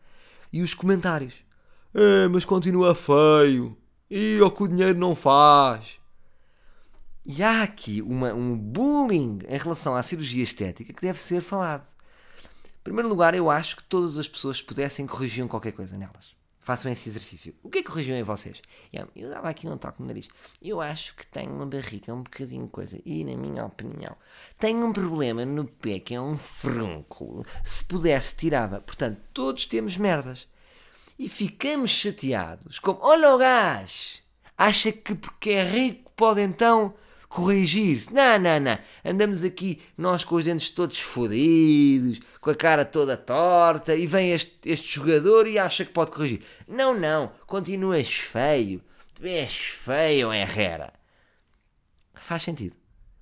e os comentários. É, mas continua feio. E o que o dinheiro não faz. E há aqui uma, um bullying em relação à cirurgia estética que deve ser falado. Em primeiro lugar, eu acho que todas as pessoas pudessem corrigir qualquer coisa nelas. Façam esse exercício. O que é que corrigiam em vocês? Eu dava aqui um toque no nariz. Eu acho que tenho uma barriga um bocadinho coisa. E, na minha opinião, tenho um problema no pé que é um frúnculo. Se pudesse, tirava. Portanto, todos temos merdas e ficamos chateados. Como, olha o gás, acha que porque é rico pode então corrigir-se. Não, não, não. Andamos aqui, nós com os dentes todos fodidos, com a cara toda torta, e vem este, este jogador e acha que pode corrigir. Não, não. Continuas feio. Tu és feio, Herrera. Faz sentido.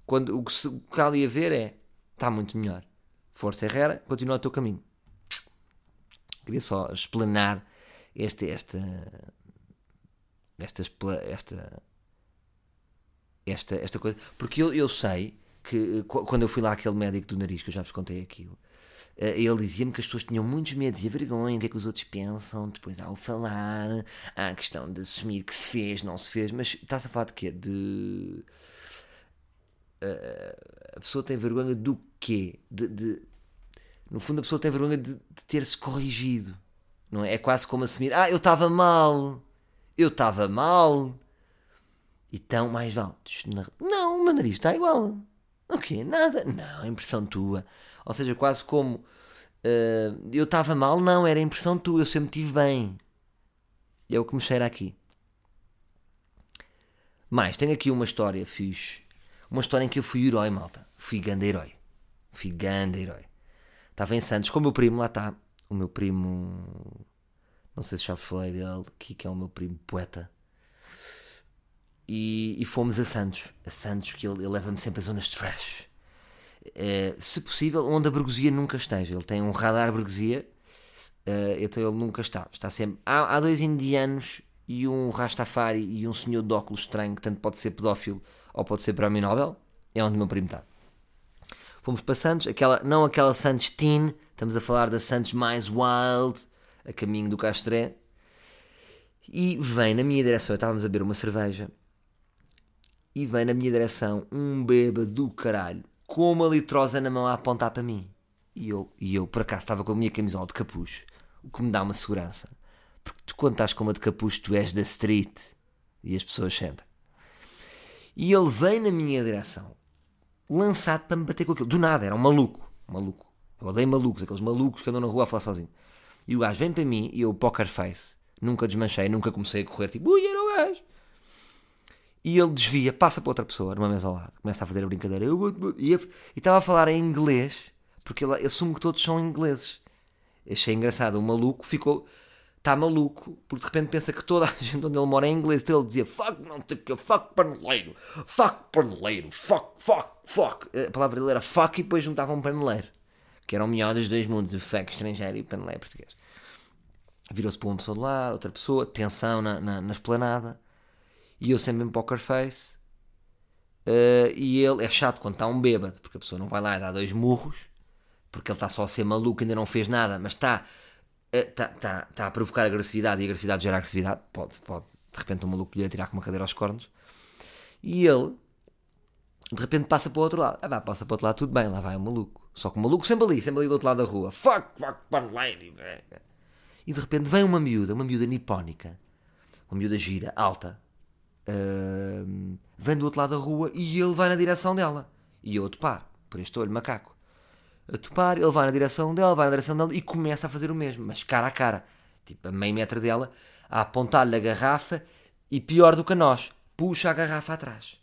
Quando o que, se, o que há ali a ver é, está muito melhor. Força Herrera, continua o teu caminho. Queria só explanar este, esta, esta, esta, esta, esta coisa. Porque eu, eu sei que quando eu fui lá aquele médico do nariz, que eu já vos contei aquilo, eh, ele dizia-me que as pessoas tinham muitos medos e a vergonha, o que é que os outros pensam, depois ao falar, há a questão de assumir que se fez, não se fez, mas estás a falar de quê? De. Uh, a pessoa tem vergonha do quê? De, de, no fundo, a pessoa tem vergonha de, de ter-se corrigido. Não é? é quase como assumir: Ah, eu estava mal. Eu estava mal. Então, mais vale. Não, o meu nariz está igual. O quê? Nada. Não, é impressão tua. Ou seja, quase como uh, eu estava mal, não, era impressão tua, eu sempre estive bem. É o que me cheira aqui. Mais, tenho aqui uma história fixe. Uma história em que eu fui herói, malta. Fui ganda herói. Fui ganda herói. Estava em Santos com o meu primo, lá está. O meu primo. Não sei se já falei dele, que, que é o meu primo poeta. E, e fomos a Santos. A Santos, que ele, ele leva-me sempre a zonas trash. É, se possível, onde a burguesia nunca esteja. Ele tem um radar burguesia, uh, então ele nunca está. Está sempre. Há, há dois indianos e um Rastafari e um senhor de óculos estranho que tanto pode ser pedófilo ou pode ser para mim Nobel, é onde o meu primo está. Fomos para Santos, aquela, não aquela Santos teen, estamos a falar da Santos mais wild, a caminho do Castré. E vem na minha direção, estávamos a beber uma cerveja, e vem na minha direção um bêbado do caralho, com uma litrosa na mão a apontar para mim. E eu, e eu por acaso, estava com a minha camisola de capuz, o que me dá uma segurança. Porque tu, quando estás com uma de capuz, tu és da street. E as pessoas sentem. E ele vem na minha direção, lançado para me bater com aquilo. Do nada, era um maluco. Um maluco. Eu odeio malucos, aqueles malucos que andam na rua a falar sozinho. E o gajo vem para mim e eu, poker face, nunca desmanchei, nunca comecei a correr, tipo, ui, era o gajo. E ele desvia, passa para outra pessoa, numa mesa ao lado, começa a fazer a brincadeira. E, estava a falar em inglês, porque ele assume que todos são ingleses. Achei engraçado, o maluco ficou está maluco, porque de repente pensa que toda a gente onde ele mora é inglês, então ele dizia fuck, não sei o que, fuck paneleiro, fuck paneleiro, fuck, fuck, fuck. A palavra dele era fuck e depois juntava um paneleiro, que era o melhor dos dois mundos, o fuck estrangeiro e o paneleiro português. Virou-se para uma pessoa de lá, outra pessoa, tensão na, na, na esplanada, e eu sempre em poker face. Uh, e ele é chato quando está um bêbado, porque a pessoa não vai lá e dá dois murros, porque ele está só a ser maluco, ainda não fez nada, mas está está eh, tá, tá a provocar agressividade e agressividade gera agressividade. Pode, pode. De repente um maluco lhe tirar com uma cadeira aos cornos. E ele, de repente, passa para o outro lado. Ah, vá, passa para o outro lado, tudo bem, lá vai o maluco. Só que o maluco sempre ali, sempre ali do outro lado da rua. Fuck, fuck, fun lady. E de repente vem uma miúda, uma miúda nipónica, uma miúda gira, alta, uh, vem do outro lado da rua e ele vai na direção dela. E eu, pá, por este olho macaco a topar, ele vai na direção dela, vai na direção dela e começa a fazer o mesmo, mas cara a cara, tipo a meio metro dela, a apontar-lhe a garrafa e pior do que nós, puxa a garrafa atrás.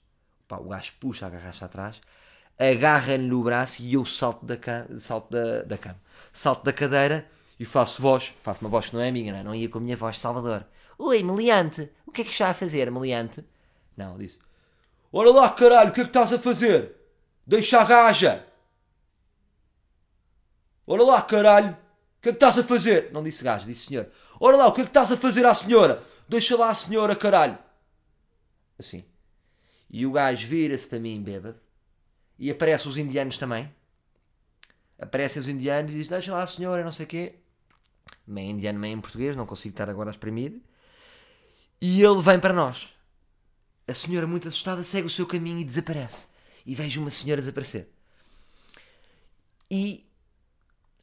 Pá, o gajo puxa a garrafa atrás, agarra-lhe no braço e eu salto da, cama, salto da, da cama, salto da cadeira e faço voz, faço uma voz que não é minha, não, é? não ia com a minha voz de Salvador. Oi, meliante, o que é que está a fazer, meliante? Não, disse, olha lá caralho, o que é que estás a fazer? Deixa a gaja! Ora lá, caralho, o que é que estás a fazer? Não disse gajo, disse senhor. Ora lá, o que é que estás a fazer à senhora? Deixa lá a senhora, caralho. Assim. E o gajo vira-se para mim, bêbado. E aparecem os indianos também. Aparecem os indianos e diz: Deixa lá a senhora, não sei o quê. Meio indiano, meio em português, não consigo estar agora a exprimir. E ele vem para nós. A senhora, muito assustada, segue o seu caminho e desaparece. E vejo uma senhora desaparecer. E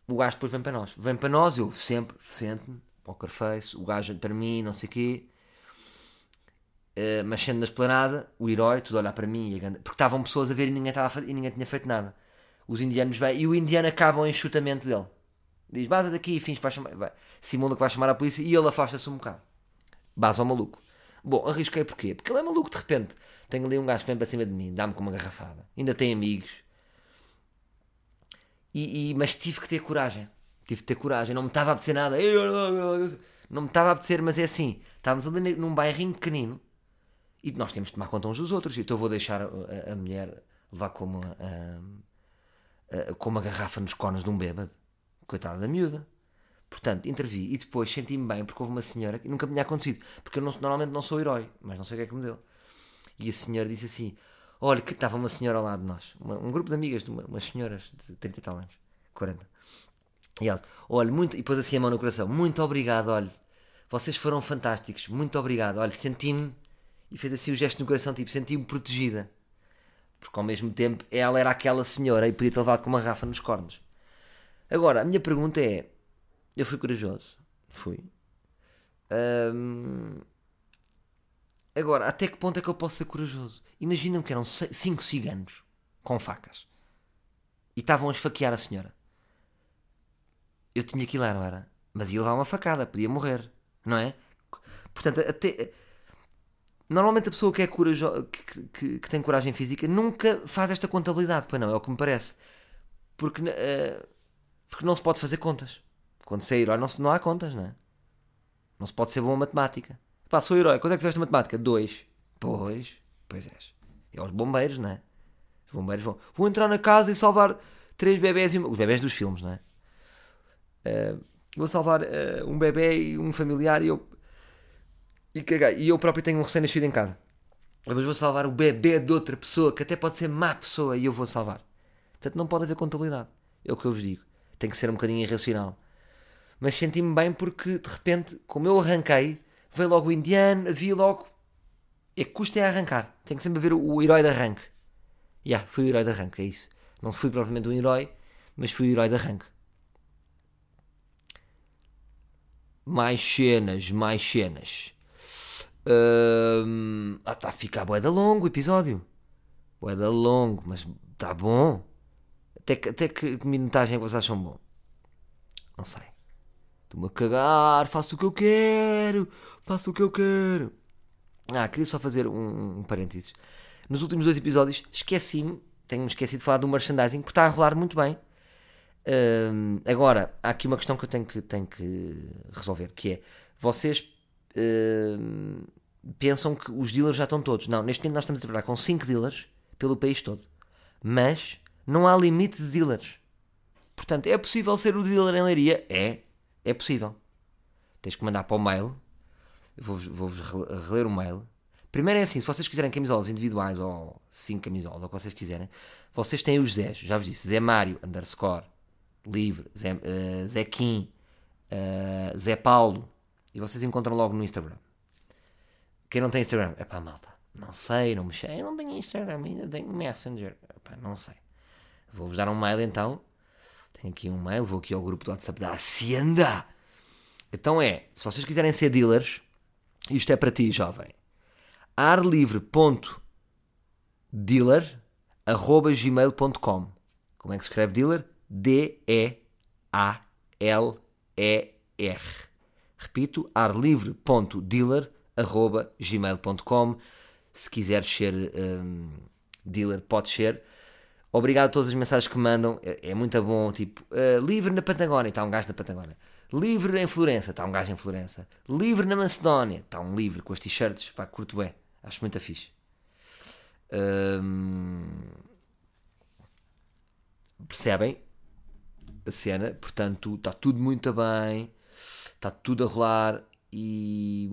o gajo depois vem para nós. Vem para nós, eu sempre sento-me, poker face, o gajo para mim, não sei o quê. Uh, mas sendo na esplanada, o herói, tudo olhar para mim, porque estavam pessoas a ver e ninguém, estava e ninguém tinha feito nada. Os indianos vêm e o indiano acaba o enxutamento dele. Diz, vaza daqui e fins, vai chamar, vai. simula que vai chamar a polícia e ele afasta-se um bocado. Baza ao maluco. Bom, arrisquei porquê? Porque ele é maluco de repente. Tenho ali um gajo que vem para cima de mim, dá-me com uma garrafada. Ainda tem amigos e, e, mas tive que ter coragem. Tive que ter coragem. Não me estava a apetecer nada. Não me estava a apetecer, mas é assim. Estávamos ali num bairrinho pequenino e nós temos de tomar conta uns dos outros. Então vou deixar a, a mulher levar como a, a, garrafa nos conos de um bêbado. Coitada da miúda. Portanto, intervi e depois senti-me bem porque houve uma senhora que nunca me tinha acontecido. Porque eu não, normalmente não sou herói, mas não sei o que é que me deu. E a senhora disse assim: Olha, que estava uma senhora ao lado de nós, uma, um grupo de amigas, de uma, umas senhoras de 30 e tal anos, 40. E ela, olha, muito, e pôs assim a mão no coração, muito obrigado, olha, vocês foram fantásticos, muito obrigado, olha, senti-me, e fez assim o gesto no coração, tipo, senti-me protegida. Porque ao mesmo tempo ela era aquela senhora e podia ter levado com uma garrafa nos cornos. Agora, a minha pergunta é: eu fui corajoso? Fui. Um, Agora, até que ponto é que eu posso ser corajoso? Imaginam que eram cinco ciganos com facas e estavam a esfaquear a senhora. Eu tinha que ir lá, não era? Mas ia levar uma facada, podia morrer, não é? Portanto, até. Normalmente a pessoa que é corajo... que, que- que tem coragem física nunca faz esta contabilidade, pois não, é o que me parece. Porque, eh, porque não se pode fazer contas. Quando se é herói não, se- não há contas, não é? Não se pode ser bom a matemática. Pá, sou herói, quando é que tiveste matemática? Dois. Pois, pois és. É os bombeiros, não é? Os bombeiros vão. Vou entrar na casa e salvar três bebés e uma... Os bebés dos filmes, não é? Eh, vou salvar eh, um bebê e um familiar e eu. E caguei. E eu próprio tenho um recém-nascido em casa. Mas vou salvar o bebê de outra pessoa que até pode ser má pessoa e eu vou salvar. Portanto, não pode haver contabilidade. É o que eu vos digo. Tem que ser um bocadinho irracional. Mas senti-me bem porque, de repente, como eu arranquei, veio logo o indiano, havia logo. É que custa é arrancar. Tem que sempre haver o, o herói de arranque. Já, yeah, fui o herói de arranque, é isso. Não fui propriamente um herói, mas fui o herói de arranque. Mais cenas, mais cenas. Hum, ah, está a ficar bué da longo o episódio. Bué da longo, mas está bom. Até que, até que minutagem é que vocês acham bom? Não sei. Estou-me a cagar, faço o que eu quero, faço o que eu quero. Ah, queria só fazer um, um parênteses. Nos últimos dois episódios esqueci-me, tenho-me esquecido de falar do merchandising, porque está a rolar muito bem. Agora, há aqui uma questão que eu tenho que, tenho que resolver, que é, vocês pensam que os dealers já estão todos. Não, neste momento nós estamos a trabalhar com 5 dealers pelo país todo. Mas não há limite de dealers. Portanto, é possível ser o dealer em Leiria? É, é possível. Tens que mandar para o mail. Vou-vos re- reler o mail. Primeiro é assim, se vocês quiserem camisolas individuais ou 5 camisolas, ou o que vocês quiserem, vocês têm os Zés, já vos disse, Zé Mário, underscore, livre, Zé, eh, Zé Kim, eh, Zé Paulo, e vocês encontram logo no Instagram. Quem não tem Instagram? É pá, malta, não sei, não me sei, eu não tenho Instagram, ainda tenho Messenger, Epá, não sei. Vou-vos dar um mail então, tenho aqui um mail, vou aqui ao grupo do WhatsApp da Hacienda. Então é, se vocês quiserem ser dealers, isto é para ti, jovem. arlivre.dealer.gmail.com Como é que se escreve dealer? D-E-A-L-E-R Repito, arlivre.dealer.gmail.com Se quiseres ser hum, dealer, pode ser. Obrigado a todas as mensagens que mandam, é, é muito bom. Tipo, uh, livre na Patagónia, está um gajo na Patagónia. Livre em Florença, está um gajo em Florença. Livre na Macedónia, está um livre com as t-shirts, pá, curto bem, acho muito fixe. Hum, percebem a cena? Portanto, está tudo muito bem, está tudo a rolar e,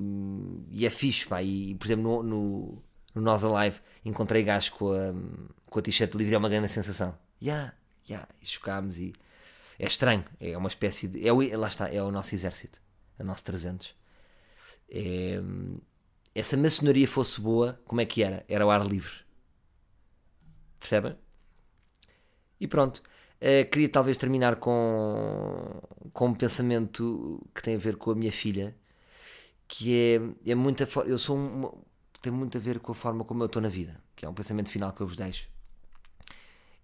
e é fixe, pá. E, por exemplo, no, no, no Nós Alive encontrei gajos com a, com a t-shirt livre, é uma grande sensação. Ya, ya, e chocámos e é estranho, é uma espécie de. É lá está, é o nosso exército, é o nosso 300. É, essa maçonaria fosse boa, como é que era? Era o ar livre. Percebem? E pronto. Uh, queria talvez terminar com, com um pensamento que tem a ver com a minha filha, que é, é muita. Eu sou um, tem muito a ver com a forma como eu estou na vida, que é um pensamento final que eu vos deixo.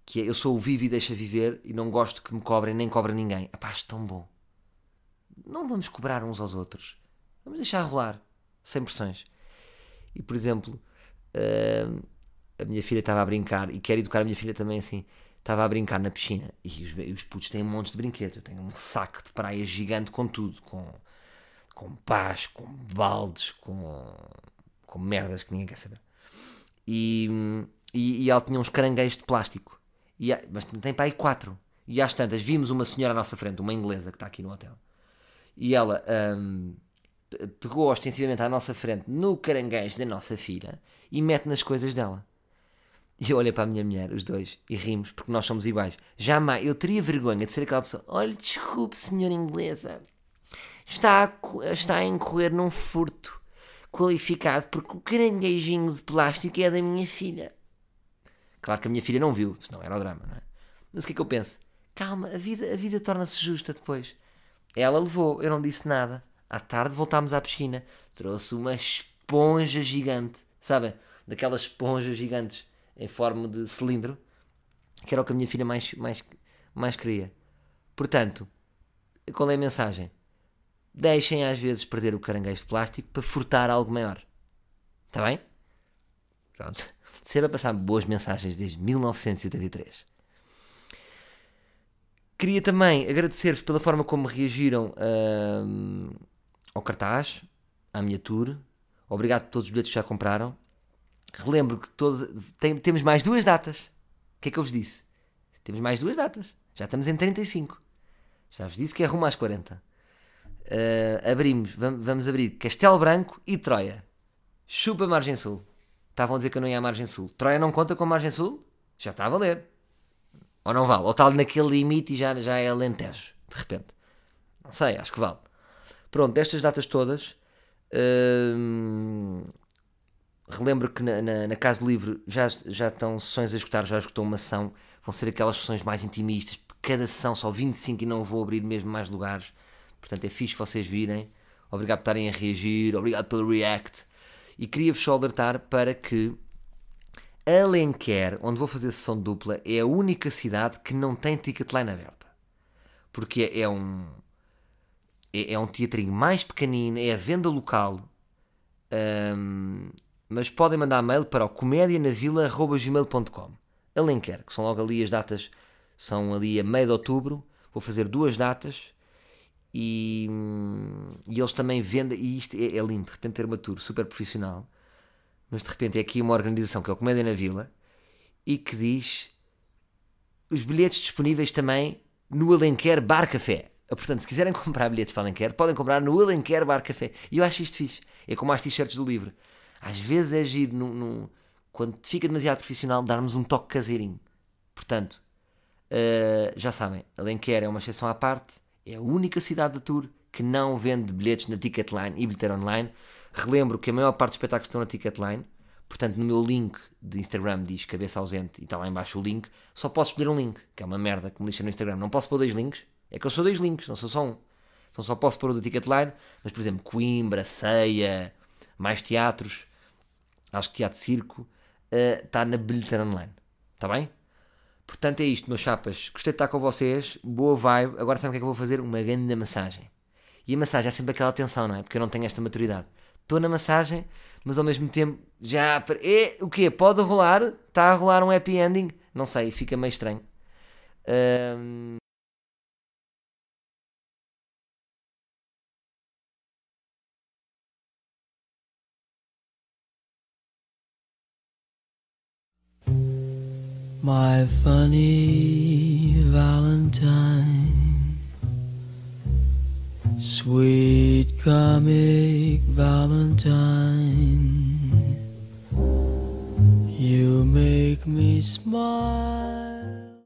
Que é, eu sou o vivo e deixa viver e não gosto que me cobrem nem cobrem ninguém. Epá, acho tão bom. Não vamos cobrar uns aos outros. Vamos deixar rolar, sem pressões. E por exemplo, uh, a minha filha estava a brincar, e quero educar a minha filha também assim. Estava a brincar na piscina e os, e os putos têm montes de brinquedos. Eu tenho um saco de praia gigante com tudo, com, com pás, com baldes, com, com merdas que ninguém quer saber. E, e, e ela tinha uns caranguejos de plástico, e, mas tem para aí quatro. E às tantas vimos uma senhora à nossa frente, uma inglesa que está aqui no hotel, e ela hum, pegou ostensivamente à nossa frente no caranguejo da nossa filha e mete nas coisas dela. E eu olhei para a minha mulher, os dois, e rimos, porque nós somos iguais. Jamais, eu teria vergonha de ser aquela pessoa. Olha, desculpe, senhora inglesa. Está a, está a incorrer num furto qualificado porque o caranguejinho de plástico é da minha filha. Claro que a minha filha não viu, senão era o drama, não é? Mas o que é que eu penso? Calma, a vida, a vida torna-se justa depois. Ela levou, eu não disse nada. À tarde voltámos à piscina. Trouxe uma esponja gigante, sabem? Daquelas esponjas gigantes em forma de cilindro, que era o que a minha filha mais, mais, mais queria. Portanto, qual é a mensagem? Deixem às vezes perder o caranguejo de plástico para furtar algo maior. Está bem? Pronto. Sempre a passar boas mensagens desde 1983. Queria também agradecer-vos pela forma como reagiram hum, ao cartaz, à minha tour. Obrigado por todos os bilhetes que já compraram. Relembro que todos, tem- temos mais duas datas. O que é que eu vos disse? Temos mais duas datas. Já estamos em 35. Já vos disse que é rumo às 40. Uh, abrimos, vamos, vamos abrir Castelo Branco e Troia. Chupa Margem Sul. Estavam a dizer que eu não ia à Margem Sul. Troia não conta com Margem Sul? Já está a valer. Ou não vale? Ou está naquele limite e já, já é Alentejo, de repente. Não sei, acho que vale. Pronto, destas datas todas, hum, relembro que na, na, na Casa do Livre já, já estão sessões a escutar, já escutou uma sessão. Vão ser aquelas sessões mais intimistas. Cada sessão só 25 e não vou abrir mesmo mais lugares. Portanto, é fixe vocês virem. Obrigado por estarem a reagir. Obrigado pelo react. E queria-vos só alertar para que Alenquer, onde vou fazer sessão dupla, é a única cidade que não tem ticketline aberta. Porque é um é, é um teatrinho mais pequenino, é a venda local. Hum, mas podem mandar mail para o comedianavila.gmail.com Alenquer, que são logo ali as datas, são ali a meio de outubro. Vou fazer duas datas e, hum, e eles também vendem. E isto é, é lindo, de repente ter uma tour super profissional, mas de repente é aqui uma organização que é o Comédia na Vila e que diz os bilhetes disponíveis também no Alenquer Bar Café. Portanto, se quiserem comprar bilhetes para Alenquer, podem comprar no Alenquer Bar Café. E eu acho isto fixe. É como as t-shirts do livro. Às vezes é giro, no, no- quando fica demasiado profissional, darmos um toque caseirinho. Portanto, uh, já sabem, Alenquer é uma exceção à parte. É a única cidade da tour que não vende bilhetes na Ticketline e bilheteira online. Relembro que a maior parte dos espetáculos estão na Ticketline. Portanto, no meu link de Instagram diz cabeça ausente e está lá embaixo o link. Só posso escolher um link, que é uma merda que me lixa no Instagram. Não posso pôr dois links. É que eu sou dois links, não sou só um. Então só posso pôr o da Ticketline. Mas, por exemplo, Coimbra, Ceia, mais teatros, acho que Teatro Circo, eh, está na bilheteira online. Está bem? Portanto é isto, meus chapas. Gostei de estar com vocês. Boa vibe. Agora sabem o que é que eu vou fazer? Uma grande massagem. E a massagem é sempre aquela tensão, não é? Porque eu não tenho esta maturidade. Estou na massagem, mas ao mesmo tempo já. É, o quê? Pode rolar? Está a rolar um happy ending? Não sei, fica meio estranho. Ahm, My funny Valentine, sweet comic Valentine, you make me smile.